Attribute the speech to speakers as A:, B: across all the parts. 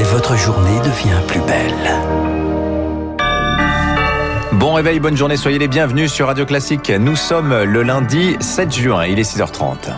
A: et votre journée devient plus belle.
B: Bon réveil, bonne journée, soyez les bienvenus sur Radio Classique. Nous sommes le lundi 7 juin, il est 6h30.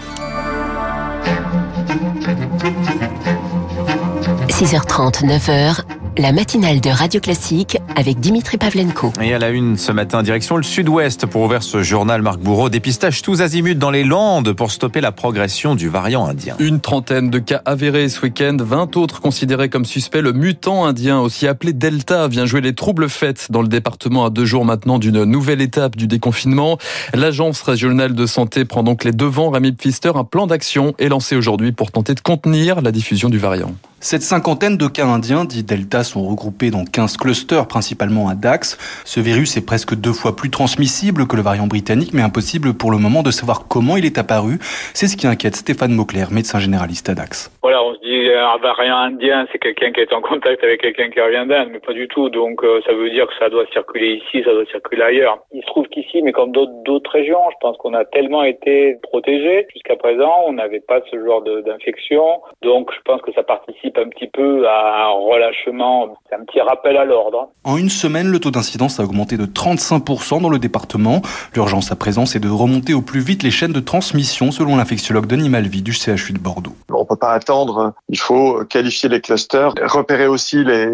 C: 6h30, 9h, la matinale de Radio Classique avec Dimitri Pavlenko.
B: Et à la une ce matin, direction le sud-ouest pour ouvrir ce journal Marc Bourreau. Dépistage tous azimuts dans les Landes pour stopper la progression du variant indien.
D: Une trentaine de cas avérés ce week-end, 20 autres considérés comme suspects. Le mutant indien, aussi appelé Delta, vient jouer les troubles faits dans le département à deux jours maintenant d'une nouvelle étape du déconfinement. L'agence régionale de santé prend donc les devants. Rami Pfister, un plan d'action est lancé aujourd'hui pour tenter de contenir la diffusion du variant.
E: Cette cinquantaine de cas indiens dits Delta sont regroupés dans 15 clusters, principalement à Dax. Ce virus est presque deux fois plus transmissible que le variant britannique, mais impossible pour le moment de savoir comment il est apparu. C'est ce qui inquiète Stéphane Mauclair, médecin généraliste à Dax.
F: Voilà, on se dit un variant indien, c'est quelqu'un qui est en contact avec quelqu'un qui revient d'Inde, mais pas du tout. Donc euh, ça veut dire que ça doit circuler ici, ça doit circuler ailleurs. Il se trouve qu'ici, mais comme d'autres régions, je pense qu'on a tellement été protégés jusqu'à présent, on n'avait pas ce genre d'infection. Donc je pense que ça participe un petit peu à un relâchement, un petit rappel à l'ordre.
E: En une semaine, le taux d'incidence a augmenté de 35% dans le département. L'urgence à présent, c'est de remonter au plus vite les chaînes de transmission, selon l'infectiologue Denis Malvy du CHU de Bordeaux.
G: Peut pas attendre, il faut qualifier les clusters, repérer aussi les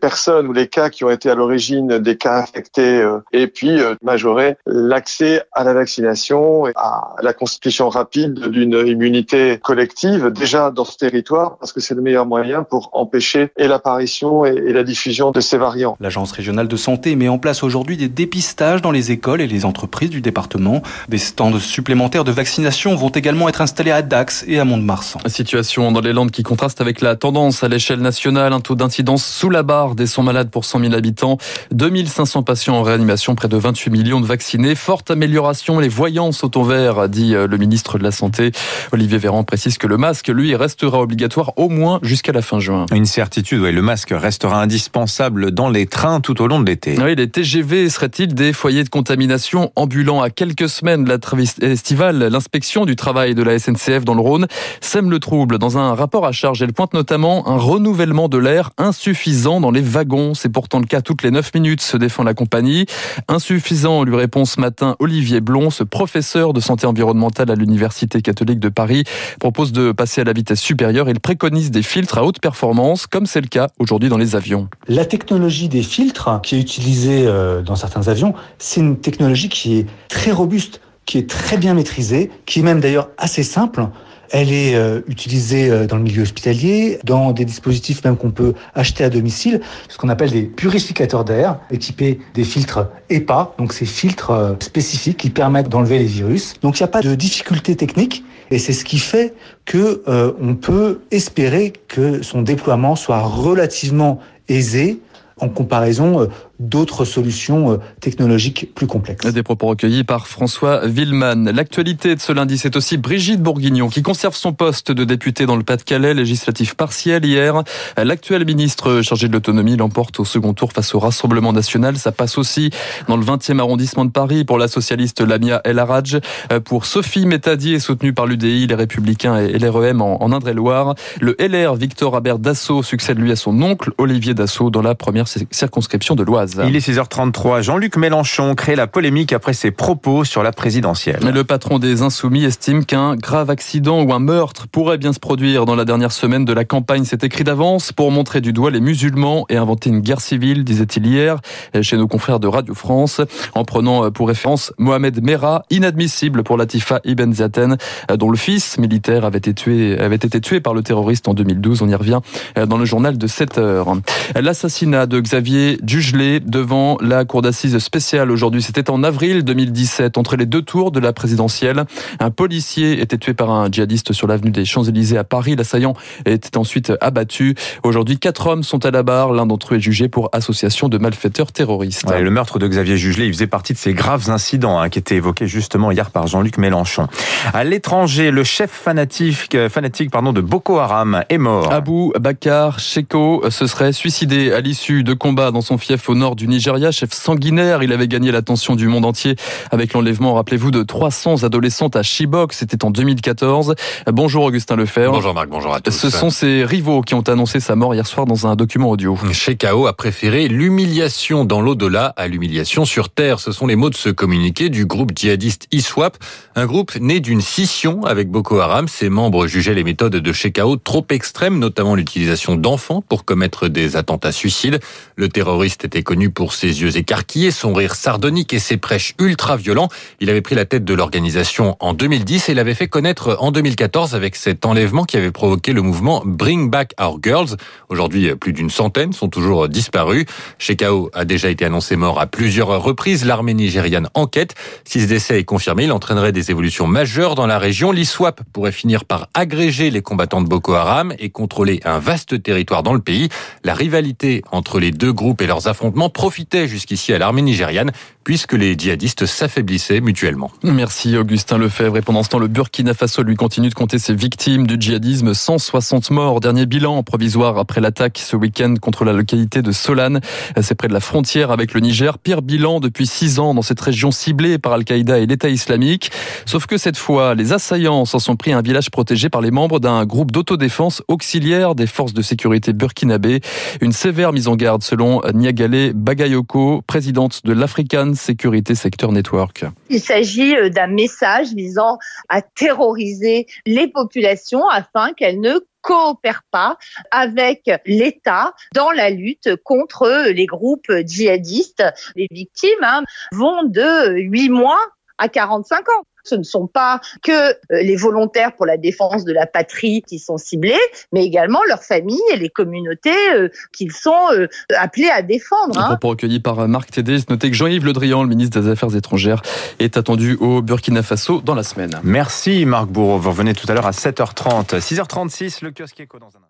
G: personnes ou les cas qui ont été à l'origine des cas infectés euh, et puis euh, majorer l'accès à la vaccination et à la constitution rapide d'une immunité collective déjà dans ce territoire parce que c'est le meilleur moyen pour empêcher et l'apparition et la diffusion de ces variants.
E: L'Agence régionale de santé met en place aujourd'hui des dépistages dans les écoles et les entreprises du département. Des stands supplémentaires de vaccination vont également être installés à Dax et à Mont-de-Marsan.
D: Situation dans les Landes qui contraste avec la tendance à l'échelle nationale. Un taux d'incidence sous la barre des 100 malades pour 100 000 habitants. 2500 patients en réanimation, près de 28 millions de vaccinés. Forte amélioration, les voyants sont au vert, dit euh, le ministre de la Santé. Olivier Véran précise que le masque, lui, restera obligatoire au moins jusqu'à la fin juin.
B: Une certitude, oui, le masque restera indispensable dans les trains tout au long de l'été.
D: Oui, les TGV seraient-ils des foyers de contamination ambulants? À quelques semaines de la estivale L'inspection du travail de la SNCF dans le Rhône sème le trouble. Dans un rapport à charge, elle pointe notamment un renouvellement de l'air insuffisant dans les wagons. C'est pourtant le cas toutes les 9 minutes, se défend la compagnie. Insuffisant, lui répond ce matin Olivier Blon, ce professeur de santé environnementale à l'Université catholique de Paris, propose de passer à la vitesse supérieure. Il préconise des filtres à haute performance, comme c'est le cas aujourd'hui dans les avions.
H: La technologie des filtres qui est utilisée euh, dans certains avions, c'est une technologie qui est très robuste, qui est très bien maîtrisée, qui est même d'ailleurs assez simple. Elle est euh, utilisée euh, dans le milieu hospitalier, dans des dispositifs même qu'on peut acheter à domicile, ce qu'on appelle des purificateurs d'air, équipés des filtres EPA, donc ces filtres spécifiques qui permettent d'enlever les virus. Donc il n'y a pas de difficulté technique. Et c'est ce qui fait que euh, on peut espérer que son déploiement soit relativement aisé en comparaison euh, d'autres solutions euh, technologiques plus complexes.
D: Des propos recueillis par François Villeman. L'actualité de ce lundi, c'est aussi Brigitte Bourguignon qui conserve son poste de députée dans le Pas-de-Calais, législatif partiel hier. L'actuel ministre chargé de l'autonomie l'emporte au second tour face au Rassemblement national. Ça passe aussi dans le 20e arrondissement de Paris pour la socialiste Lamia El Haraj. Pour Sophie Métadier, soutenue par l'UDI, les Républicains et l'REM en Indre-et-Loire. Le LR Victor Abert Dassault succède lui à son oncle Olivier Dassault dans la première circonscription de l'Oise.
B: Il est 6h33. Jean-Luc Mélenchon crée la polémique après ses propos sur la présidentielle.
D: Le patron des Insoumis estime qu'un grave accident ou un meurtre pourrait bien se produire dans la dernière semaine de la campagne. C'est écrit d'avance pour montrer du doigt les musulmans et inventer une guerre civile, disait-il hier chez nos confrères de Radio France, en prenant pour référence Mohamed Merah, inadmissible pour Latifa Ibn Zaten, dont le fils militaire avait été tué, avait été tué par le terroriste en 2012. On y revient dans le journal de 7 heures. L'assassinat de Xavier Dugelet devant la cour d'assises spéciale aujourd'hui. C'était en avril 2017, entre les deux tours de la présidentielle. Un policier était tué par un djihadiste sur l'avenue des Champs-Élysées à Paris. L'assaillant était ensuite abattu. Aujourd'hui, quatre hommes sont à la barre. L'un d'entre eux est jugé pour association de malfaiteurs terroristes.
B: le meurtre de Xavier Jugelet, il faisait partie de ces graves incidents hein, qui étaient évoqués justement hier par Jean-Luc Mélenchon. À l'étranger, le chef fanatique, fanatique pardon, de Boko Haram est mort.
D: Abou Bakar Sheko se serait suicidé à l'issue de combats dans son fief au nord nord du Nigeria, chef sanguinaire. Il avait gagné l'attention du monde entier avec l'enlèvement, rappelez-vous, de 300 adolescentes à Chibok. C'était en 2014. Bonjour Augustin Lefebvre.
I: Bonjour Marc, bonjour à tous.
D: Ce sont ses rivaux qui ont annoncé sa mort hier soir dans un document audio.
I: Shekau a préféré l'humiliation dans l'au-delà à l'humiliation sur Terre. Ce sont les mots de ce communiqué du groupe djihadiste ISWAP, un groupe né d'une scission avec Boko Haram. Ses membres jugeaient les méthodes de Shekau trop extrêmes, notamment l'utilisation d'enfants pour commettre des attentats suicides. Le terroriste était connu pour ses yeux écarquillés, son rire sardonique et ses prêches ultra-violents. Il avait pris la tête de l'organisation en 2010 et l'avait fait connaître en 2014 avec cet enlèvement qui avait provoqué le mouvement Bring Back Our Girls. Aujourd'hui, plus d'une centaine sont toujours disparus. Shekau a déjà été annoncé mort à plusieurs reprises. L'armée nigériane enquête. Si ce décès est confirmé, il entraînerait des évolutions majeures dans la région. L'ISWAP pourrait finir par agréger les combattants de Boko Haram et contrôler un vaste territoire dans le pays. La rivalité entre les deux groupes et leurs affrontements profitait jusqu'ici à l'armée nigériane puisque les djihadistes s'affaiblissaient mutuellement.
D: Merci Augustin Lefebvre. Et pendant ce temps, le Burkina Faso lui continue de compter ses victimes du djihadisme. 160 morts. Dernier bilan provisoire après l'attaque ce week-end contre la localité de Solane. C'est près de la frontière avec le Niger. Pire bilan depuis six ans dans cette région ciblée par Al-Qaïda et l'État islamique. Sauf que cette fois, les assaillants s'en sont pris un village protégé par les membres d'un groupe d'autodéfense auxiliaire des forces de sécurité burkinabé. Une sévère mise en garde selon Niagale Bagayoko, présidente de l'African Security Sector Network.
J: Il s'agit euh, d'un message visant à terroriser les populations afin qu'elles ne coopèrent pas avec l'État dans la lutte contre les groupes djihadistes. Les victimes hein, vont de 8 mois à 45 ans ce ne sont pas que euh, les volontaires pour la défense de la patrie qui sont ciblés, mais également leurs familles et les communautés euh, qu'ils sont euh, appelés à défendre.
D: Hein. Propos recueillis par Marc Tédé. Notez que Jean-Yves Le Drian, le ministre des Affaires étrangères, est attendu au Burkina Faso dans la semaine.
B: Merci Marc Bourreau. Vous revenez tout à l'heure à 7h30. 6h36, le kiosque éco dans un